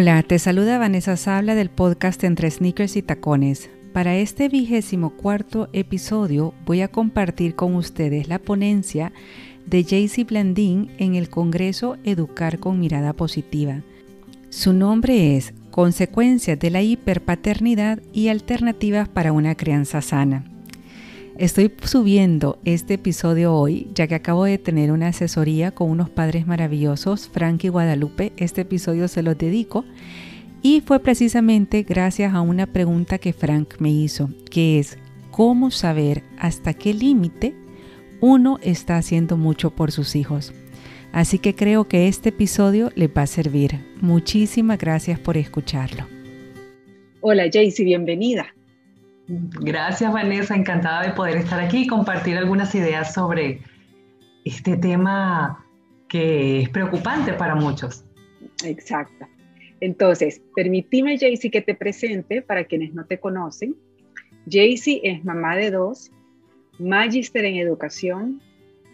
Hola, te saluda Vanessa Sabla del podcast Entre Sneakers y Tacones. Para este vigésimo cuarto episodio voy a compartir con ustedes la ponencia de Jaycee Blandín en el Congreso Educar con Mirada Positiva. Su nombre es Consecuencias de la hiperpaternidad y alternativas para una crianza sana. Estoy subiendo este episodio hoy, ya que acabo de tener una asesoría con unos padres maravillosos, Frank y Guadalupe. Este episodio se los dedico. Y fue precisamente gracias a una pregunta que Frank me hizo, que es, ¿cómo saber hasta qué límite uno está haciendo mucho por sus hijos? Así que creo que este episodio les va a servir. Muchísimas gracias por escucharlo. Hola Jaycee, bienvenida. Gracias Vanessa, encantada de poder estar aquí y compartir algunas ideas sobre este tema que es preocupante para muchos. Exacto. Entonces, permíteme Jaycee que te presente para quienes no te conocen. Jaycee es mamá de dos, magíster en educación,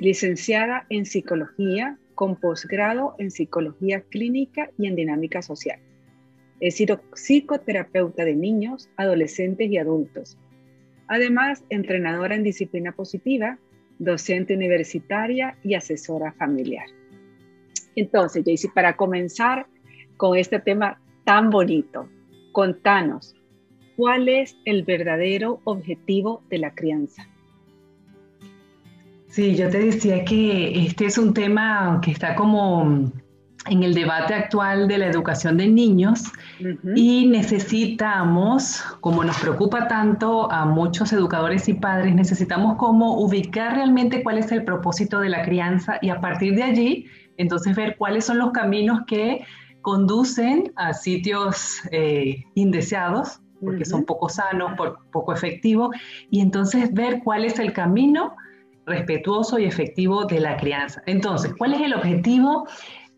licenciada en psicología con posgrado en psicología clínica y en dinámica social. Es psicoterapeuta de niños, adolescentes y adultos. Además, entrenadora en disciplina positiva, docente universitaria y asesora familiar. Entonces, Jaycee, para comenzar con este tema tan bonito, contanos, ¿cuál es el verdadero objetivo de la crianza? Sí, yo te decía que este es un tema que está como en el debate actual de la educación de niños y necesitamos, como nos preocupa tanto a muchos educadores y padres, necesitamos como ubicar realmente cuál es el propósito de la crianza y a partir de allí, entonces ver cuáles son los caminos que conducen a sitios eh, indeseados, porque son poco sanos, poco efectivos, y entonces ver cuál es el camino respetuoso y efectivo de la crianza. Entonces, ¿cuál es el objetivo?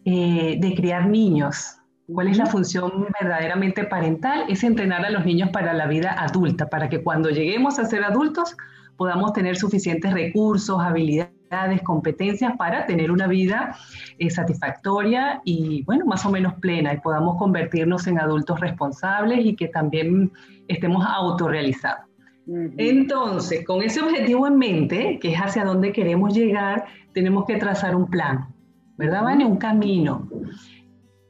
Eh, de criar niños. ¿Cuál es la función verdaderamente parental? Es entrenar a los niños para la vida adulta, para que cuando lleguemos a ser adultos podamos tener suficientes recursos, habilidades, competencias para tener una vida eh, satisfactoria y, bueno, más o menos plena y podamos convertirnos en adultos responsables y que también estemos autorrealizados. Entonces, con ese objetivo en mente, que es hacia dónde queremos llegar, tenemos que trazar un plan. ¿Verdad, Vane? Un camino.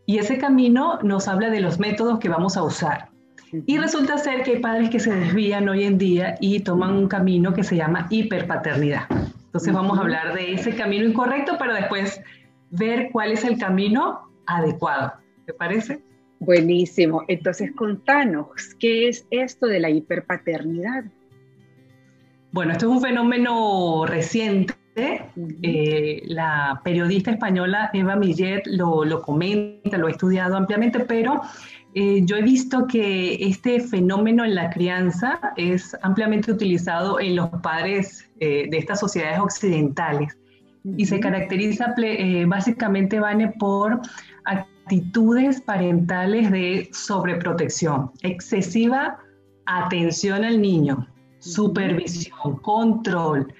Y ese camino nos habla de los métodos que vamos a usar. Y resulta ser que hay padres que se desvían hoy en día y toman un camino que se llama hiperpaternidad. Entonces vamos a hablar de ese camino incorrecto para después ver cuál es el camino adecuado. ¿Te parece? Buenísimo. Entonces contanos, ¿qué es esto de la hiperpaternidad? Bueno, esto es un fenómeno reciente eh, la periodista española Eva Millet lo, comenta, lo ha estudiado ampliamente, pero eh, yo he visto que este fenómeno en la crianza es ampliamente utilizado en los padres eh, de estas sociedades occidentales. Y se caracteriza básicamente, Vane, por actitudes parentales de sobreprotección, excesiva atención al niño, supervisión, control,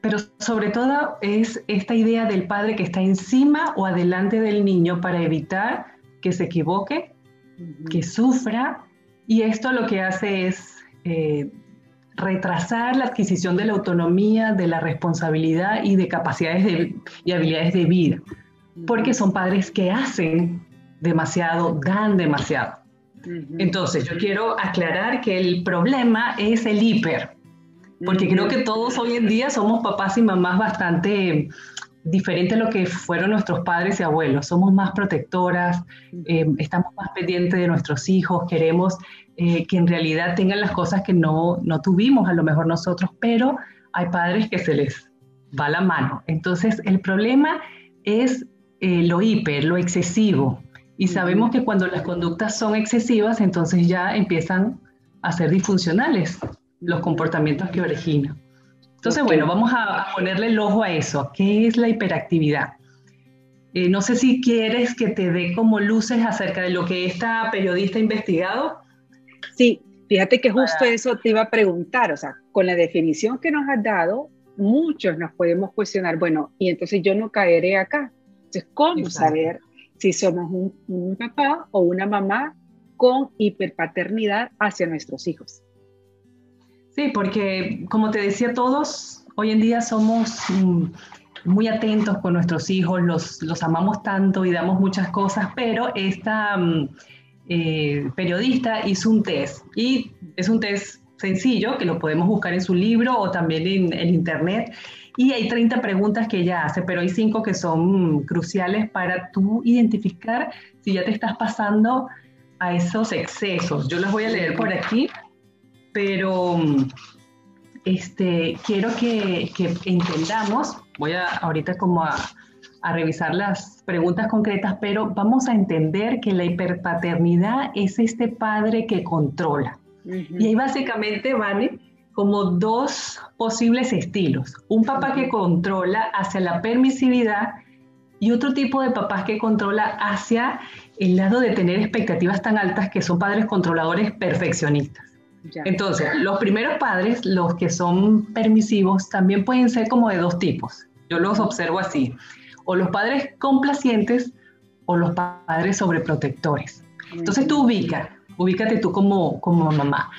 pero sobre todo es esta idea del padre que está encima o adelante del niño para evitar que se equivoque, que sufra, y esto lo que hace es eh, retrasar la adquisición de la autonomía, de la responsabilidad y de capacidades y habilidades de vida, porque son padres que hacen demasiado, dan demasiado. Entonces, yo quiero aclarar que el problema es el hiper, porque creo que todos hoy en día somos papás y mamás bastante diferentes a lo que fueron nuestros padres y abuelos. Somos más protectoras, eh, estamos más pendientes de nuestros hijos, queremos eh, que en realidad tengan las cosas que no, no tuvimos a lo mejor nosotros, pero hay padres que se les va la mano. Entonces, el problema es eh, lo hiper, lo excesivo. Y sabemos que cuando las conductas son excesivas, entonces ya empiezan a ser disfuncionales los comportamientos que origina. Entonces, bueno, vamos a, ponerle el ojo a eso. ¿Qué es la hiperactividad? Eh, no sé si quieres que te dé como luces acerca de lo que esta periodista ha investigado. Sí, fíjate que justo eso te iba a preguntar, o sea, con la definición que nos has dado, muchos nos podemos cuestionar, bueno, y entonces yo no caeré acá. Entonces, ¿cómo saber si somos un, papá o una mamá con hiperpaternidad hacia nuestros hijos. Sí, porque como te decía, todos hoy en día somos mm, muy atentos con nuestros hijos, los, los amamos tanto y damos muchas cosas, pero esta mm, eh, periodista hizo un test y es un test sencillo que lo podemos buscar en su libro o también en, en internet y hay 30 preguntas que ella hace, pero hay cinco que son cruciales para tú identificar si ya te estás pasando a esos excesos. Yo las voy a leer por aquí, pero este, quiero que, que entendamos, voy a ahorita como a, a revisar las preguntas concretas, pero vamos a entender que la hiperpaternidad es este padre que controla. Y ahí básicamente, ¿vale? como dos posibles estilos. Un papá que controla hacia la permisividad y otro tipo de papás que controla hacia el lado de tener expectativas tan altas que son padres controladores perfeccionistas. Entonces, los primeros padres, los que son permisivos, también pueden ser como de dos tipos. Yo los observo así. O los padres complacientes o los padres sobreprotectores. Entonces tú ubica, ubícate tú como, como mamá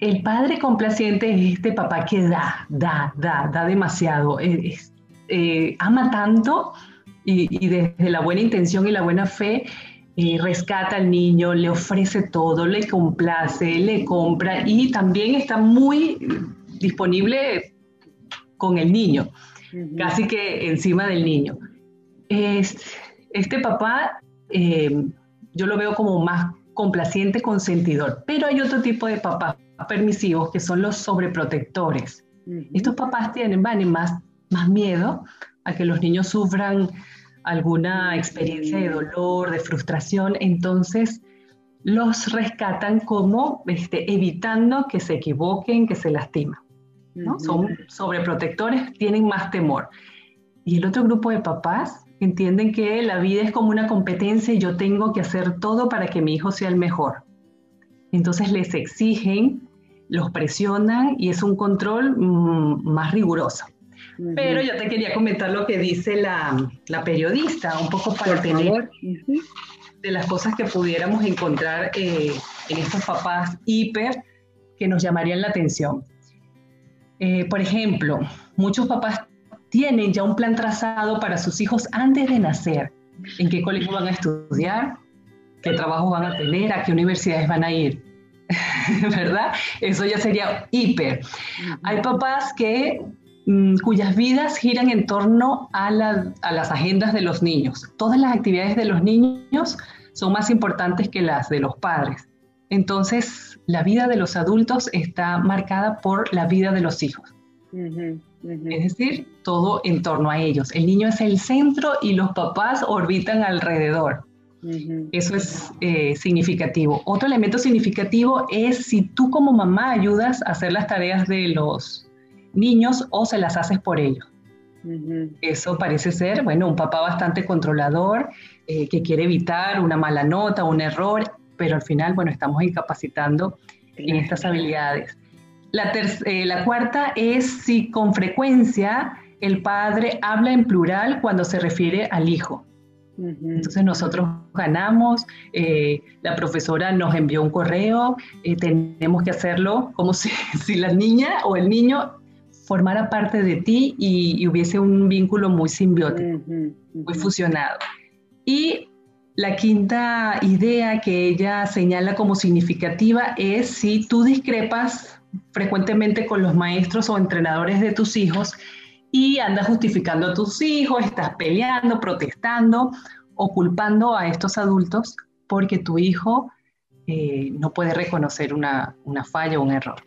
el padre complaciente es este papá que da, da, da, da demasiado, eh, ama tanto y, desde la buena intención y la buena fe eh, rescata al niño, le ofrece todo, le complace, le compra y también está muy disponible con el niño, casi que encima del niño. este papá eh, yo lo veo como más complaciente, consentidor, pero hay otro tipo de papá permisivos, que son los sobreprotectores. Estos papás tienen, van más, más miedo a que los niños sufran alguna experiencia de dolor, de frustración, entonces los rescatan como este, evitando que se equivoquen, que se lastiman. ¿no? Son sobreprotectores, tienen más temor. Y el otro grupo de papás entienden que la vida es como una competencia y yo tengo que hacer todo para que mi hijo sea el mejor. Entonces les exigen los presionan y es un control mm, más riguroso. Pero yo te quería comentar lo que dice la, la periodista, un poco para tener de las cosas que pudiéramos encontrar eh, en estos papás hiper que nos llamarían la atención. Eh, por ejemplo, muchos papás tienen ya un plan trazado para sus hijos antes de nacer, en qué colegio van a estudiar, qué trabajo van a tener, a qué universidades van a ir. ¿verdad? Eso ya sería hiper. Hay papás que cuyas vidas giran en torno a, a, las agendas de los niños. Todas las actividades de los niños son más importantes que las de los padres. Entonces, la vida de los adultos está marcada por la vida de los hijos. Es decir, todo en torno a ellos. El niño es el centro y los papás orbitan alrededor. Eso es eh, significativo. Otro elemento significativo es si tú como mamá ayudas a hacer las tareas de los niños o se las haces por ellos. Eso parece ser, bueno, un papá bastante controlador eh, que quiere evitar una mala nota, un error, pero al final, bueno, estamos incapacitando en estas habilidades. La, eh, la cuarta es si con frecuencia el padre habla en plural cuando se refiere al hijo. Entonces nosotros ganamos, eh, la profesora nos envió un correo, eh, tenemos que hacerlo como si, si, la niña o el niño formara parte de ti y, hubiese un vínculo muy simbiótico, muy fusionado. Y la quinta idea que ella señala como significativa es si tú discrepas frecuentemente con los maestros o entrenadores de tus hijos, y andas justificando a tus hijos, estás peleando, protestando o culpando a estos adultos porque tu hijo eh, no puede reconocer una, una falla o un error.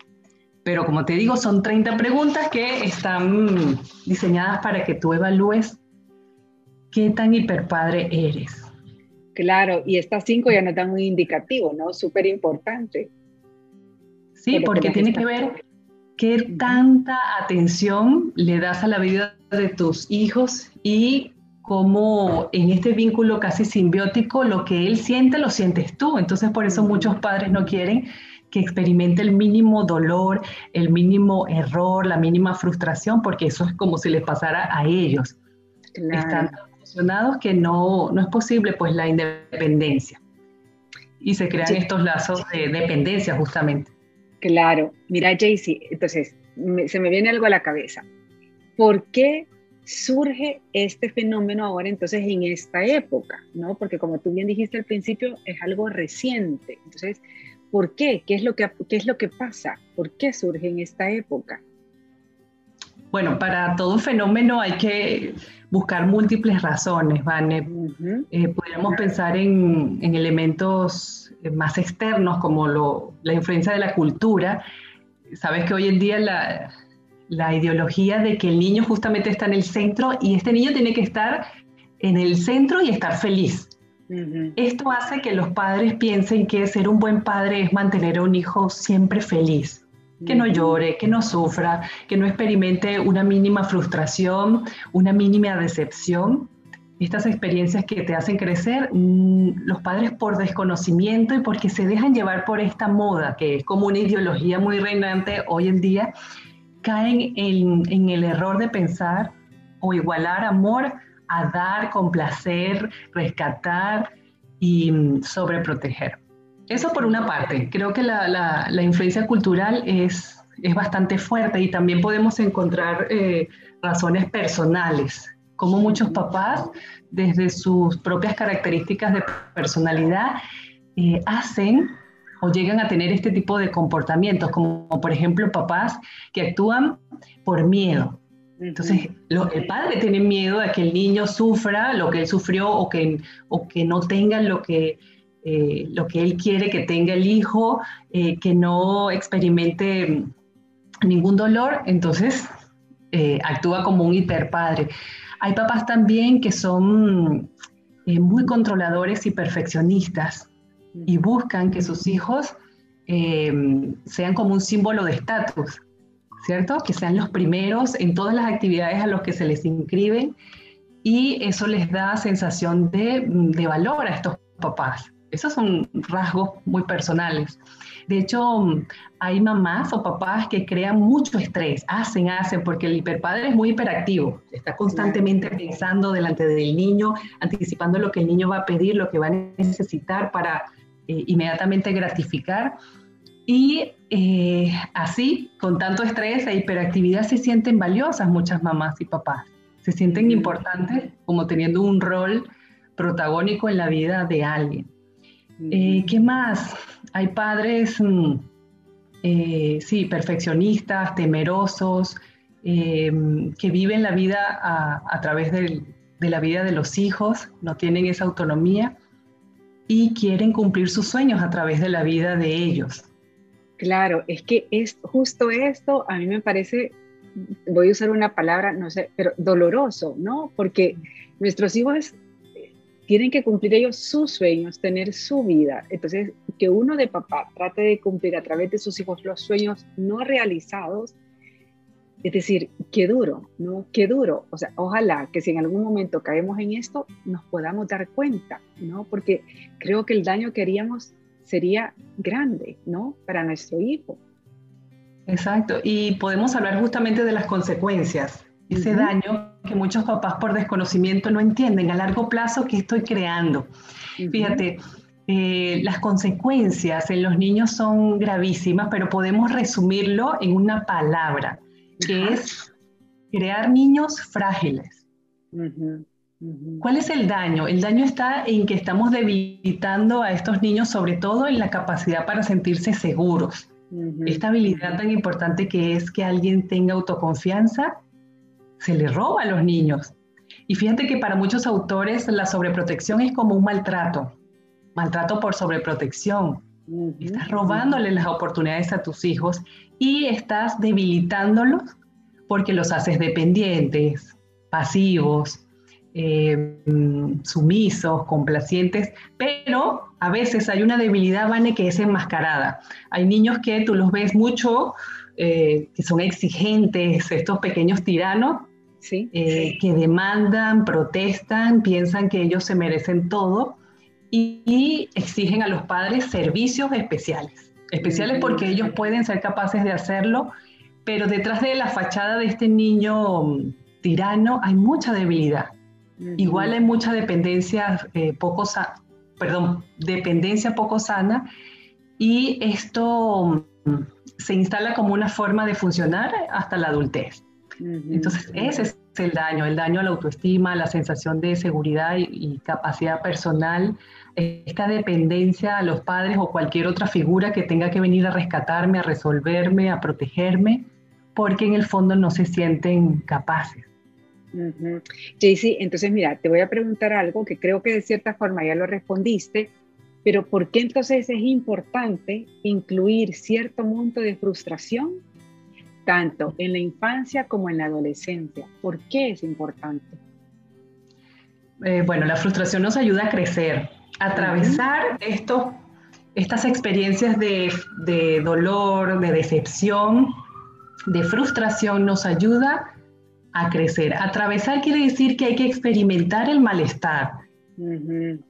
Pero como te digo, son 30 preguntas que están diseñadas para que tú evalúes qué tan hiperpadre eres. Claro, y estas cinco ya nos dan un indicativo, ¿no? Súper importante. Sí, porque tiene que ver ¿Qué tanta atención le das a la vida de tus hijos y cómo en este vínculo casi simbiótico lo que él siente lo sientes tú? Entonces por eso muchos padres no quieren que experimente el mínimo dolor, el mínimo error, la mínima frustración, porque eso es como si les pasara a ellos. Están emocionados que no, no es posible pues la independencia. Y se crean estos lazos de dependencia justamente. Claro, mira Jaycee, entonces se me viene algo a la cabeza. ¿Por qué surge este fenómeno ahora entonces en esta época? ¿no? Porque como tú bien dijiste al principio, es algo reciente. Entonces, ¿por qué? ¿Qué es lo que, qué es lo que pasa? ¿Por qué surge en esta época? Bueno, para todo fenómeno hay que buscar múltiples razones, Vane. Eh, podríamos pensar en, elementos eh, más externos como la influencia de la cultura. Sabes que hoy en día la, ideología de que el niño justamente está en el centro y este niño tiene que estar en el centro y estar feliz. Esto hace que los padres piensen que ser un buen padre es mantener a un hijo siempre feliz que no llore, que no sufra, que no experimente una mínima frustración, una mínima decepción. Estas experiencias que te hacen crecer, mm, los padres por desconocimiento y porque se dejan llevar por esta moda, que es como una ideología muy reinante hoy en día, caen en, en el error de pensar o igualar amor a dar, complacer, rescatar y mm, sobreproteger. Eso por una parte, creo que la, influencia cultural es, es, bastante fuerte y también podemos encontrar eh, razones personales, como muchos papás, desde sus propias características de personalidad, eh, hacen o llegan a tener este tipo de comportamientos, como por ejemplo papás que actúan por miedo. Entonces, el padre tiene miedo a que el niño sufra lo que él sufrió o que, o que no tenga lo que eh, lo que él quiere que tenga el hijo, eh, que no experimente ningún dolor, entonces eh, actúa como un hiperpadre. Hay papás también que son muy controladores y perfeccionistas y buscan que sus hijos sean como un símbolo de estatus, ¿cierto? Que sean los primeros en todas las actividades a los que se les inscriben y eso les da sensación de, de valor a estos papás. Esos son rasgos muy personales. De hecho, hay mamás o papás que crean mucho estrés, hacen, hacen, porque el hiperpadre es muy hiperactivo, está constantemente pensando delante del niño, anticipando lo que el niño va a pedir, lo que va a necesitar para eh, inmediatamente gratificar. Y eh, así, con tanto estrés e hiperactividad, se sienten valiosas muchas mamás y papás, se sienten importantes como teniendo un rol protagónico en la vida de alguien. Eh, ¿Qué más? Hay padres, mm, eh, sí, perfeccionistas, temerosos, em, que viven la vida a, través de la vida de los hijos, no tienen esa autonomía y quieren cumplir sus sueños a través de la vida de ellos. Claro, es que es justo esto, a mí me parece, voy a usar una palabra, no sé, pero doloroso, ¿no? Porque nuestros hijos tienen que cumplir ellos sus sueños, tener su vida. Entonces, que uno de papá trate de cumplir a través de sus hijos los sueños no realizados, es decir, qué duro, ¿no? Qué duro. O sea, ojalá que si en algún momento caemos en esto, nos podamos dar cuenta, ¿no? Porque creo que el daño que haríamos sería grande, ¿no? Para nuestro hijo. Exacto. Y podemos hablar justamente de las consecuencias ese daño que muchos papás por desconocimiento no entienden a largo plazo que estoy creando. Fíjate, eh, las consecuencias en los niños son gravísimas, pero podemos resumirlo en una palabra, que es crear niños frágiles. ¿Cuál es el daño? El daño está en que estamos debilitando a estos niños, sobre todo en la capacidad para sentirse seguros. Esta habilidad tan importante que es que alguien tenga autoconfianza se le roba a los niños. Y fíjate que para muchos autores la sobreprotección es como un maltrato, maltrato por sobreprotección. Estás robándole las oportunidades a tus hijos y estás debilitándolos porque los haces dependientes, pasivos, eh, sumisos, complacientes, pero a veces hay una debilidad, Vane, que es enmascarada. Hay niños que tú los ves mucho, eh, que son exigentes, estos pequeños tiranos, eh, que demandan, protestan, piensan que ellos se merecen todo y, exigen a los padres servicios especiales. Especiales porque ellos pueden ser capaces de hacerlo, pero detrás de la fachada de este niño mm, tirano hay mucha debilidad. Igual hay mucha dependencia eh, poco perdón, dependencia poco sana y esto mm, se instala como una forma de funcionar hasta la adultez. Entonces, ese es el daño, el daño a la autoestima, la sensación de seguridad y, capacidad personal, esta dependencia a los padres o cualquier otra figura que tenga que venir a rescatarme, a resolverme, a protegerme, porque en el fondo no se sienten capaces. Jaycee, entonces mira, te voy a preguntar algo que creo que de cierta forma ya lo respondiste, pero ¿por qué entonces es importante incluir cierto monto de frustración tanto en la infancia como en la adolescencia? ¿Por qué es importante? Eh, bueno, la frustración nos ayuda a crecer, a atravesar estos, estas experiencias de, de dolor, de decepción, de frustración, nos ayuda a crecer. Atravesar quiere decir que hay que experimentar el malestar.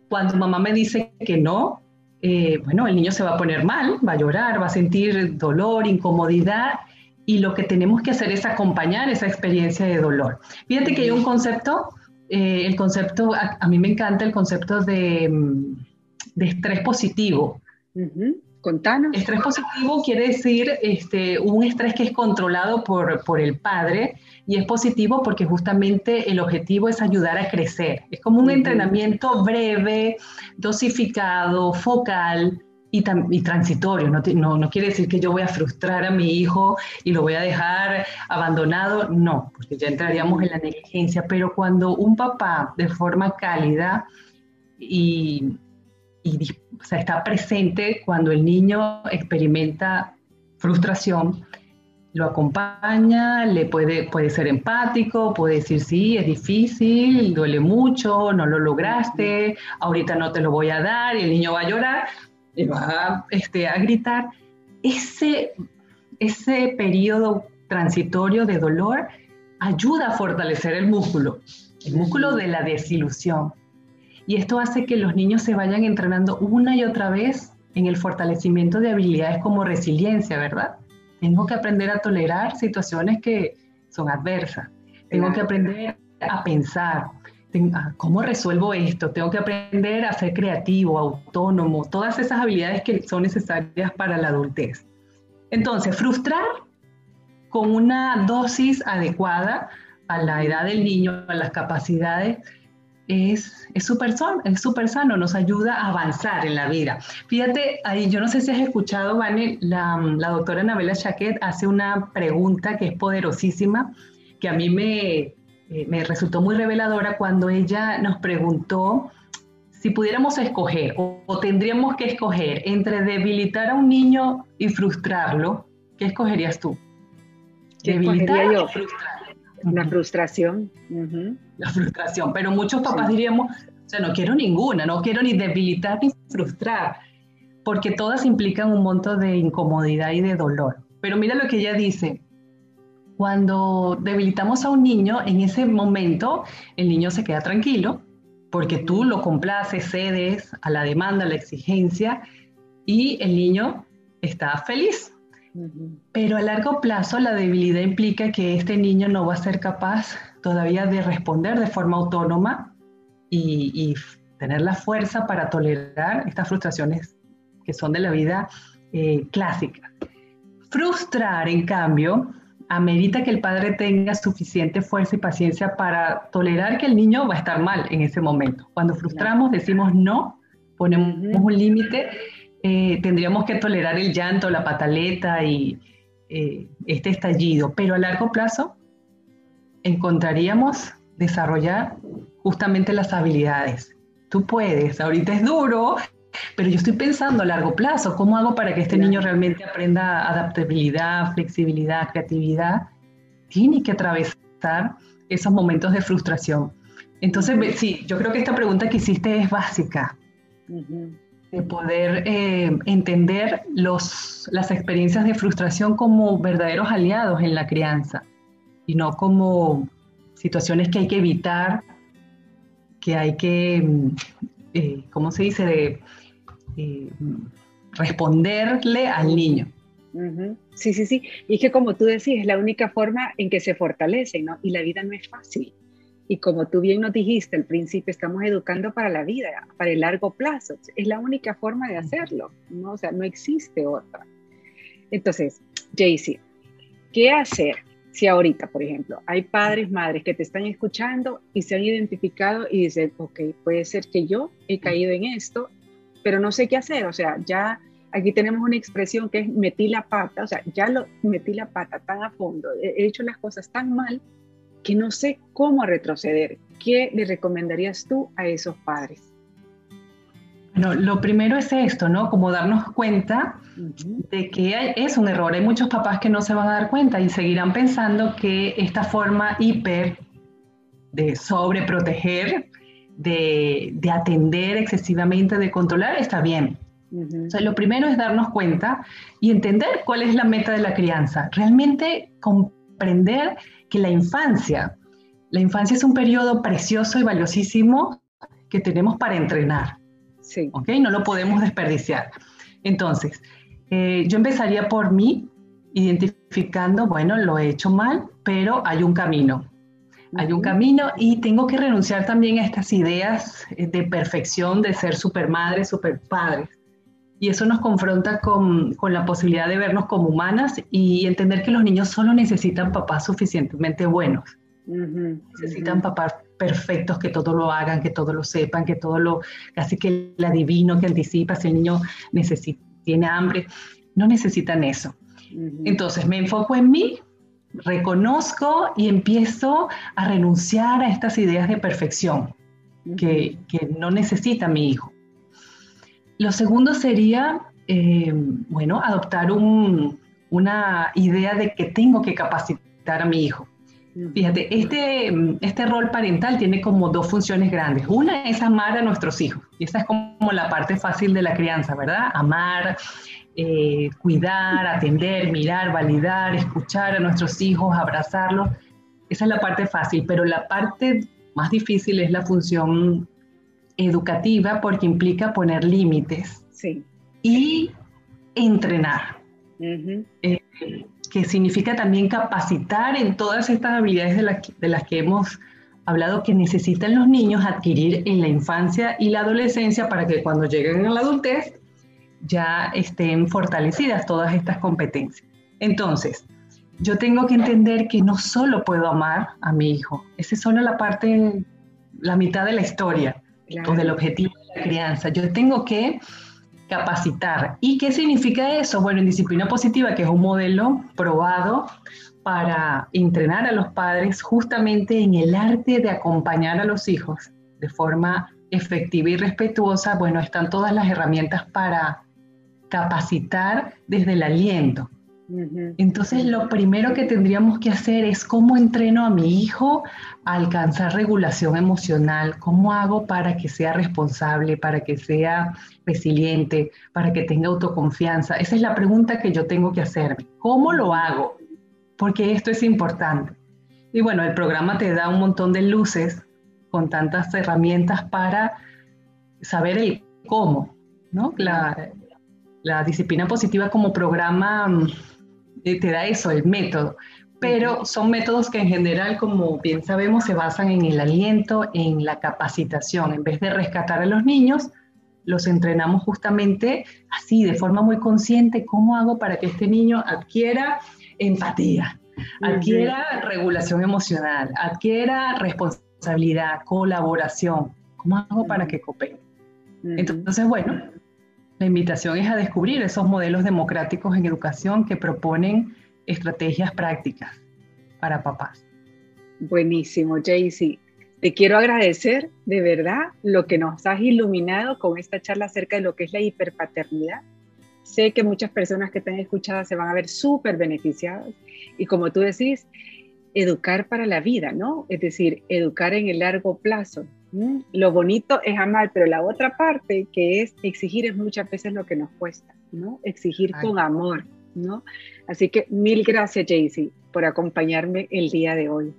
Cuando mamá me dice que no, eh, bueno, el niño se va a poner mal, va a llorar, va a sentir dolor, incomodidad, y lo que tenemos que hacer es acompañar esa experiencia de dolor. Fíjate que hay un concepto, eh, el concepto, a, mí me encanta el concepto de, mm, de estrés positivo. Contanos. Estrés positivo quiere decir este, un estrés que es controlado por, por el padre y es positivo porque justamente el objetivo es ayudar a crecer. Es como un entrenamiento breve, dosificado, focal y, transitorio. No, no, no, quiere decir que yo voy a frustrar a mi hijo y lo voy a dejar abandonado. No, porque ya entraríamos en la negligencia. Pero cuando un papá de forma cálida y, y o sea, está presente cuando el niño experimenta frustración, lo acompaña, le puede, puede ser empático, puede decir, sí, es difícil, duele mucho, no lo lograste, ahorita no te lo voy a dar, y el niño va a llorar y va este, a gritar. Ese, ese periodo transitorio de dolor ayuda a fortalecer el músculo, el músculo de la desilusión. Y esto hace que los niños se vayan entrenando una y otra vez en el fortalecimiento de habilidades como resiliencia, ¿verdad? Tengo que aprender a tolerar situaciones que son adversas. Tengo que aprender a pensar. ¿Cómo resuelvo esto? Tengo que aprender a ser creativo, autónomo, todas esas habilidades que son necesarias para la adultez. Entonces, frustrar con una dosis adecuada a la edad del niño, a las capacidades, es súper es super sano, nos ayuda a avanzar en la vida. Fíjate, ahí yo no sé si has escuchado, Vane, la, la doctora Anabela Chaquet hace una pregunta que es poderosísima, que a mí me, eh, me resultó muy reveladora cuando ella nos preguntó si pudiéramos escoger o, tendríamos que escoger entre debilitar a un niño y frustrarlo, ¿qué escogerías tú? ¿Debilitar o frustrar? La frustración. La frustración, pero muchos papás diríamos, o sea, no quiero ninguna, no quiero ni debilitar ni frustrar, porque todas implican un monto de incomodidad y de dolor. Pero mira lo que ella dice, cuando debilitamos a un niño, en ese momento el niño se queda tranquilo, porque tú lo complaces, cedes a la demanda, a la exigencia, y el niño está feliz, pero a largo plazo la debilidad implica que este niño no va a ser capaz todavía de responder de forma autónoma y, tener la fuerza para tolerar estas frustraciones que son de la vida eh, clásica. Frustrar, en cambio, amerita que el padre tenga suficiente fuerza y paciencia para tolerar que el niño va a estar mal en ese momento. Cuando frustramos, decimos no, ponemos un límite eh, tendríamos que tolerar el llanto, la pataleta y eh, este estallido, pero a largo plazo encontraríamos desarrollar justamente las habilidades. Tú puedes, ahorita es duro, pero yo estoy pensando a largo plazo, ¿cómo hago para que este niño realmente aprenda adaptabilidad, flexibilidad, creatividad? Tiene que atravesar esos momentos de frustración. Entonces, sí, yo creo que esta pregunta que hiciste es básica de poder eh, entender los, las experiencias de frustración como verdaderos aliados en la crianza y no como situaciones que hay que evitar, que hay que, mm, eh, ¿cómo se dice?, eh, responderle al niño. Sí, sí, sí. Y es que como tú decís, es la única forma en que se fortalece, ¿no? Y la vida no es fácil. Y como tú bien nos dijiste al principio, estamos educando para la vida, para el largo plazo. Es la única forma de hacerlo, ¿no? O sea, no existe otra. Entonces, Jaycee, ¿qué hacer si ahorita, por ejemplo, hay padres, madres que te están escuchando y se han identificado y dicen, ok, puede ser que yo he caído en esto, pero no sé qué hacer, o sea, ya aquí tenemos una expresión que es metí la pata, o sea, ya lo metí la pata tan a fondo, he hecho las cosas tan mal que no sé cómo retroceder. ¿Qué le recomendarías tú a esos padres? Bueno, lo primero es esto, ¿no? Como darnos cuenta de que es un error. Hay muchos papás que no se van a dar cuenta y seguirán pensando que esta forma hiper de sobreproteger, de, de atender excesivamente, de controlar, está bien. O sea, lo primero es darnos cuenta y entender cuál es la meta de la crianza. Realmente comprender que la infancia, la infancia es un periodo precioso y valiosísimo que tenemos para entrenar. Sí. ¿Ok? No lo podemos desperdiciar. Entonces, eh, yo empezaría por mí, identificando, bueno, lo he hecho mal, pero hay un camino. Hay un camino y tengo que renunciar también a estas ideas de perfección, de ser super madre, super padre. Y eso nos confronta con, con, la posibilidad de vernos como humanas y entender que los niños solo necesitan papás suficientemente buenos. necesitan papás perfectos que todo lo hagan, que todo lo sepan, que todo lo, casi que el adivino, que anticipa si el niño necesita, tiene hambre. No necesitan eso. Entonces me enfoco en mí, reconozco y empiezo a renunciar a estas ideas de perfección que, que no necesita mi hijo. Lo segundo sería, eh, bueno, adoptar una idea de que tengo que capacitar a mi hijo. Fíjate, este, este rol parental tiene como dos funciones grandes. Una es amar a nuestros hijos, y esa es como la parte fácil de la crianza, ¿verdad? Amar, eh, cuidar, atender, mirar, validar, escuchar a nuestros hijos, abrazarlos. Esa es la parte fácil, pero la parte más difícil es la función educativa porque implica poner límites y entrenar, eh, que significa también capacitar en todas estas habilidades de, de las que hemos hablado que necesitan los niños adquirir en la infancia y la adolescencia para que cuando lleguen a la adultez ya estén fortalecidas todas estas competencias. Entonces, yo tengo que entender que no solo puedo amar a mi hijo, esa es solo la parte, la mitad de la historia o del objetivo de la crianza. Yo tengo que capacitar. ¿Y qué significa eso? Bueno, en disciplina positiva, que es un modelo probado para entrenar a los padres justamente en el arte de acompañar a los hijos de forma efectiva y respetuosa, bueno, están todas las herramientas para capacitar desde el aliento, entonces, lo primero que tendríamos que hacer es cómo entreno a mi hijo a alcanzar regulación emocional, cómo hago para que sea responsable, para que sea resiliente, para que tenga autoconfianza. Esa es la pregunta que yo tengo que hacerme. ¿Cómo lo hago? Porque esto es importante. Y bueno, el programa te da un montón de luces con tantas herramientas para saber el cómo, ¿no? La, la disciplina positiva como programa mm, te da eso, el método. Pero son métodos que en general, como bien sabemos, se basan en el aliento, en la capacitación. En vez de rescatar a los niños, los entrenamos justamente así, de forma muy consciente, cómo hago para que este niño adquiera empatía, adquiera regulación emocional, adquiera responsabilidad, colaboración. ¿Cómo hago para que coopere? Entonces, bueno, la invitación es a descubrir esos modelos democráticos en educación que proponen estrategias prácticas para papás. Buenísimo, Jaycee. Te quiero agradecer de verdad lo que nos has iluminado con esta charla acerca de lo que es la hiperpaternidad. Sé que muchas personas que te han escuchado se van a ver súper beneficiadas y como tú decís, educar para la vida, ¿no? Es decir, educar en el largo plazo, lo bonito es amar, pero la otra parte que es exigir es muchas veces lo que nos cuesta, ¿no? Exigir con amor, ¿no? Así que mil gracias, Jaycee, por acompañarme el día de hoy.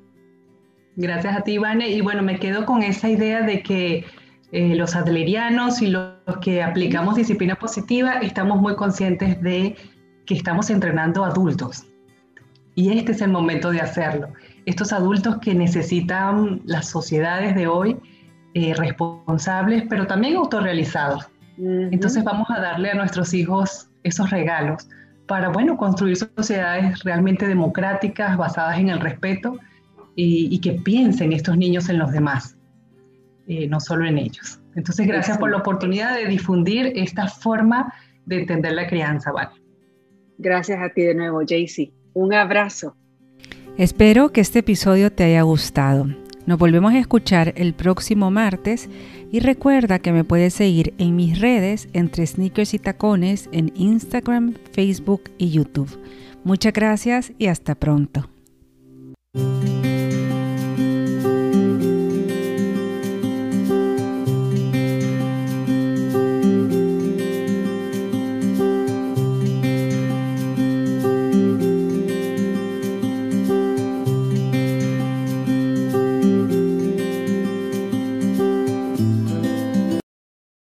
Gracias a ti, Ivane. Y bueno, me quedo con esa idea de que eh, los adlerianos y los que aplicamos disciplina positiva estamos muy conscientes de que estamos entrenando adultos. Y este es el momento de hacerlo. estos adultos que necesitan las sociedades de hoy eh, responsables, pero también autorrealizados. Entonces vamos a darle a nuestros hijos esos regalos para, bueno, construir sociedades realmente democráticas, basadas en el respeto y, que piensen estos niños en los demás, eh, no solo en ellos. Entonces, gracias por la oportunidad de difundir esta forma de entender la crianza, ¿vale? Gracias a ti de nuevo, Jaycee. Un abrazo. Espero que este episodio te haya gustado. Nos volvemos a escuchar el próximo martes y recuerda que me puedes seguir en mis redes entre sneakers y tacones en Instagram, Facebook y YouTube. Muchas gracias y hasta pronto.